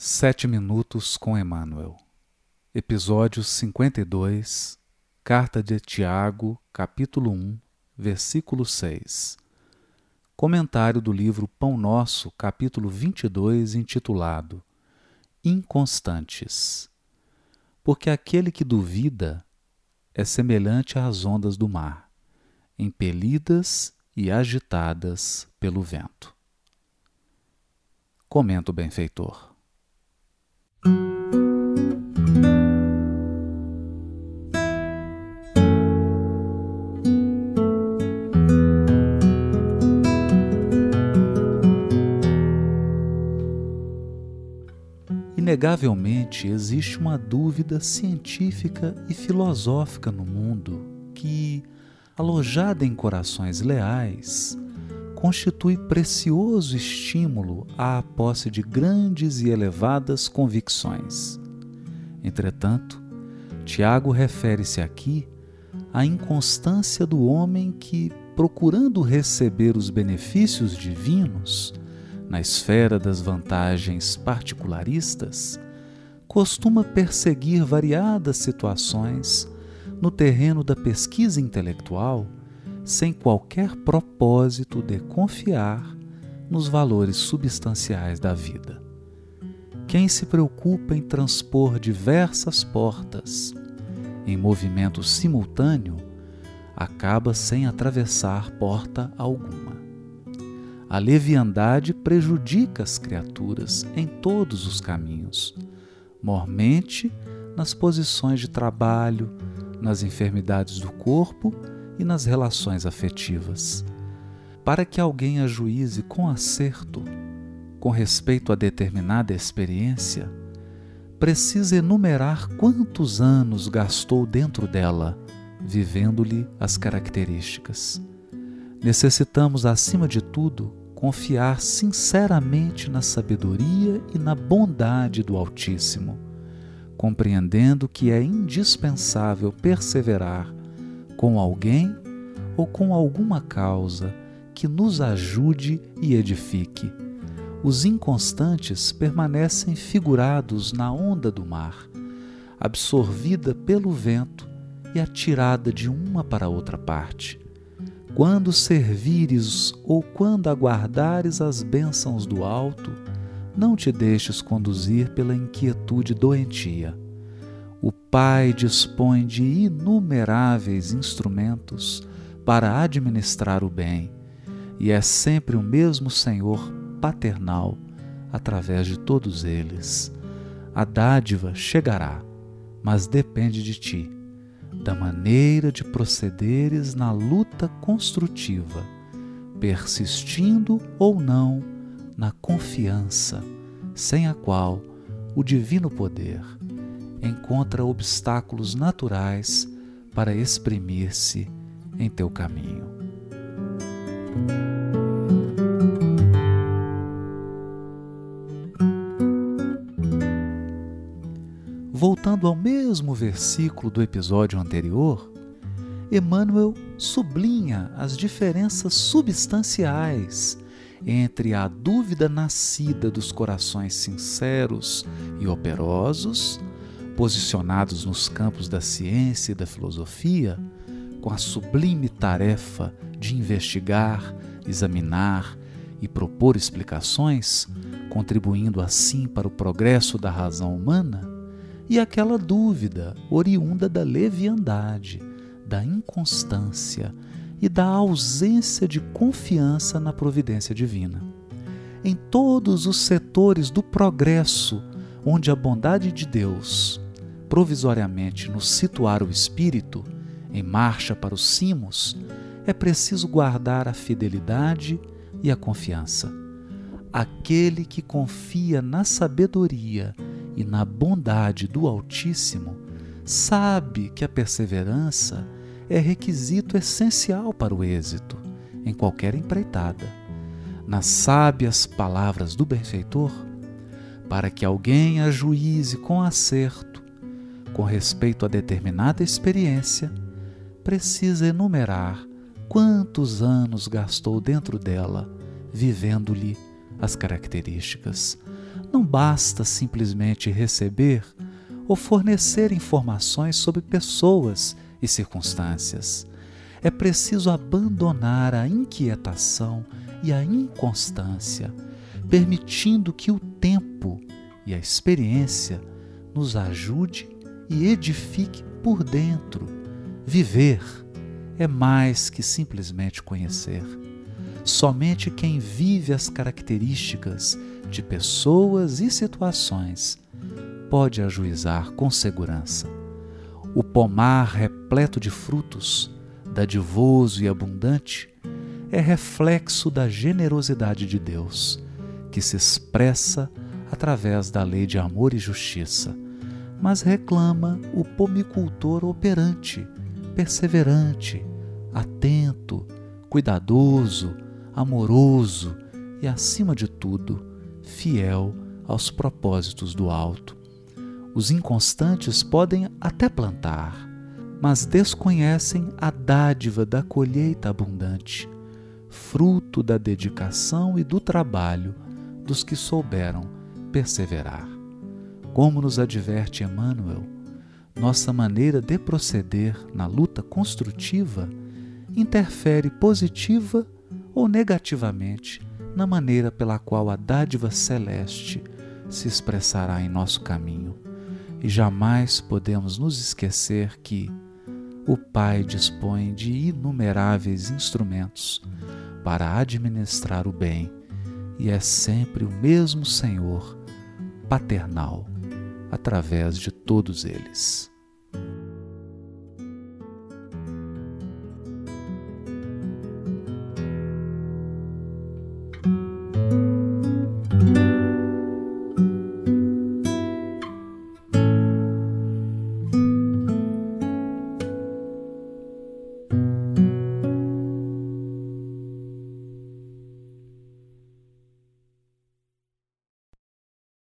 Sete Minutos com Emmanuel, Episódio 52, Carta de Tiago, capítulo 1, versículo 6. Comentário do livro Pão Nosso, capítulo 22, intitulado Inconstantes. Porque aquele que duvida é semelhante às ondas do mar, impelidas e agitadas pelo vento. Comenta o benfeitor. Inegavelmente existe uma dúvida científica e filosófica no mundo que, alojada em corações leais, constitui precioso estímulo à posse de grandes e elevadas convicções. Entretanto, Tiago refere-se aqui à inconstância do homem que, procurando receber os benefícios divinos na esfera das vantagens particularistas, costuma perseguir variadas situações no terreno da pesquisa intelectual sem qualquer propósito de confiar nos valores substanciais da vida. Quem se preocupa em transpor diversas portas em movimento simultâneo acaba sem atravessar porta alguma. A leviandade prejudica as criaturas em todos os caminhos, mormente nas posições de trabalho, nas enfermidades do corpo e nas relações afetivas. Para que alguém ajuize com acerto com respeito a determinada experiência, precisa enumerar quantos anos gastou dentro dela, vivendo-lhe as características. Necessitamos, acima de tudo, confiar sinceramente na sabedoria e na bondade do Altíssimo, compreendendo que é indispensável perseverar com alguém ou com alguma causa que nos ajude e edifique. Os inconstantes permanecem figurados na onda do mar, absorvida pelo vento e atirada de uma para outra parte. Quando servires ou quando aguardares as bênçãos do alto, não te deixes conduzir pela inquietude doentia o Pai dispõe de inumeráveis instrumentos para administrar o bem, e é sempre o mesmo Senhor paternal através de todos eles. A dádiva chegará, mas depende de ti, da maneira de procederes na luta construtiva, persistindo ou não na confiança, sem a qual o divino poder encontra obstáculos naturais para exprimir-se em teu caminho. Voltando ao mesmo versículo do episódio anterior, Emmanuel sublinha as diferenças substanciais entre a dúvida nascida dos corações sinceros e operosos posicionados nos campos da ciência e da filosofia, com a sublime tarefa de investigar, examinar e propor explicações, contribuindo assim para o progresso da razão humana, e aquela dúvida oriunda da leviandade, da inconstância e da ausência de confiança na providência divina. Em todos os setores do progresso, onde a bondade de Deus provisoriamente nos situar o espírito em marcha para os cimos, é preciso guardar a fidelidade e a confiança. Aquele que confia na sabedoria e na bondade do Altíssimo sabe que a perseverança é requisito essencial para o êxito em qualquer empreitada. Nas sábias palavras do benfeitor, para que alguém ajuize com acerto com respeito a determinada experiência, precisa enumerar quantos anos gastou dentro dela, vivendo-lhe as características. Basta simplesmente receber ou fornecer informações sobre pessoas e circunstâncias. É preciso abandonar a inquietação e a inconstância, permitindo que o tempo e a experiência nos ajude e edifique por dentro. Viver é mais que simplesmente conhecer. Somente quem vive as características de pessoas e situações pode ajuizar com segurança. O pomar repleto de frutos, dadivoso e abundante, é reflexo da generosidade de Deus, que se expressa através da lei de amor e justiça, mas reclama o pomicultor operante, perseverante, atento, cuidadoso, amoroso e, acima de tudo, fiel aos propósitos do alto. Os inconstantes podem até plantar, mas desconhecem a dádiva da colheita abundante, fruto da dedicação e do trabalho dos que souberam perseverar. Como nos adverte Emmanuel, nossa maneira de proceder na luta construtiva interfere positiva ou negativamente na maneira pela qual a dádiva celeste se expressará em nosso caminho. E jamais podemos nos esquecer que o Pai dispõe de inumeráveis instrumentos para administrar o bem e é sempre o mesmo Senhor paternal através de todos eles.